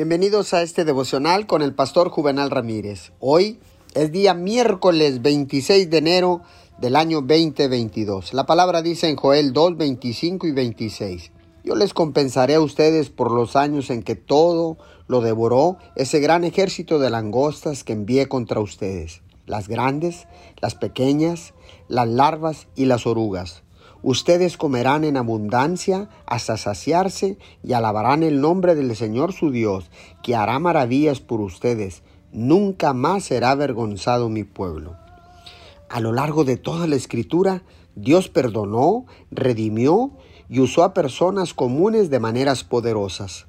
Bienvenidos a este devocional con el pastor Juvenal Ramírez. Hoy es día miércoles 26 de enero del año 2022. La palabra dice en Joel 2, 25 y 26. Yo les compensaré a ustedes por los años en que todo lo devoró ese gran ejército de langostas que envié contra ustedes, las grandes, las pequeñas, las larvas y las orugas Ustedes comerán en abundancia hasta saciarse y alabarán el nombre del Señor su Dios, que hará maravillas por ustedes. Nunca más será avergonzado mi pueblo. A lo largo de toda la escritura, Dios perdonó, redimió y usó a personas comunes de maneras poderosas.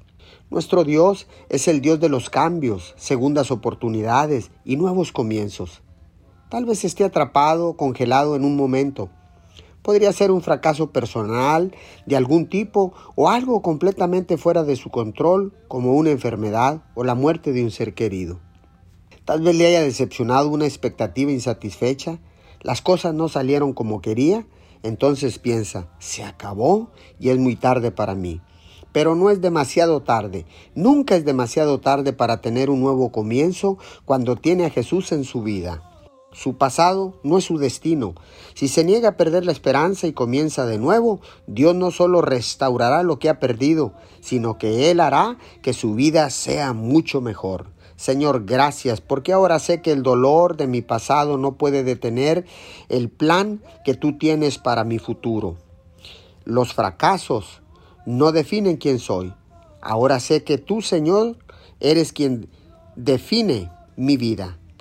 Nuestro Dios es el Dios de los cambios, segundas oportunidades y nuevos comienzos. Tal vez esté atrapado, congelado en un momento, Podría ser un fracaso personal de algún tipo o algo completamente fuera de su control, como una enfermedad o la muerte de un ser querido. Tal vez le haya decepcionado una expectativa insatisfecha, las cosas no salieron como quería, entonces piensa, se acabó y es muy tarde para mí. Pero no es demasiado tarde, nunca es demasiado tarde para tener un nuevo comienzo cuando tiene a Jesús en su vida. Su pasado no es su destino. Si se niega a perder la esperanza y comienza de nuevo, Dios no solo restaurará lo que ha perdido, sino que Él hará que su vida sea mucho mejor. Señor, gracias, porque ahora sé que el dolor de mi pasado no puede detener el plan que tú tienes para mi futuro. Los fracasos no definen quién soy. Ahora sé que tú, Señor, eres quien define mi vida.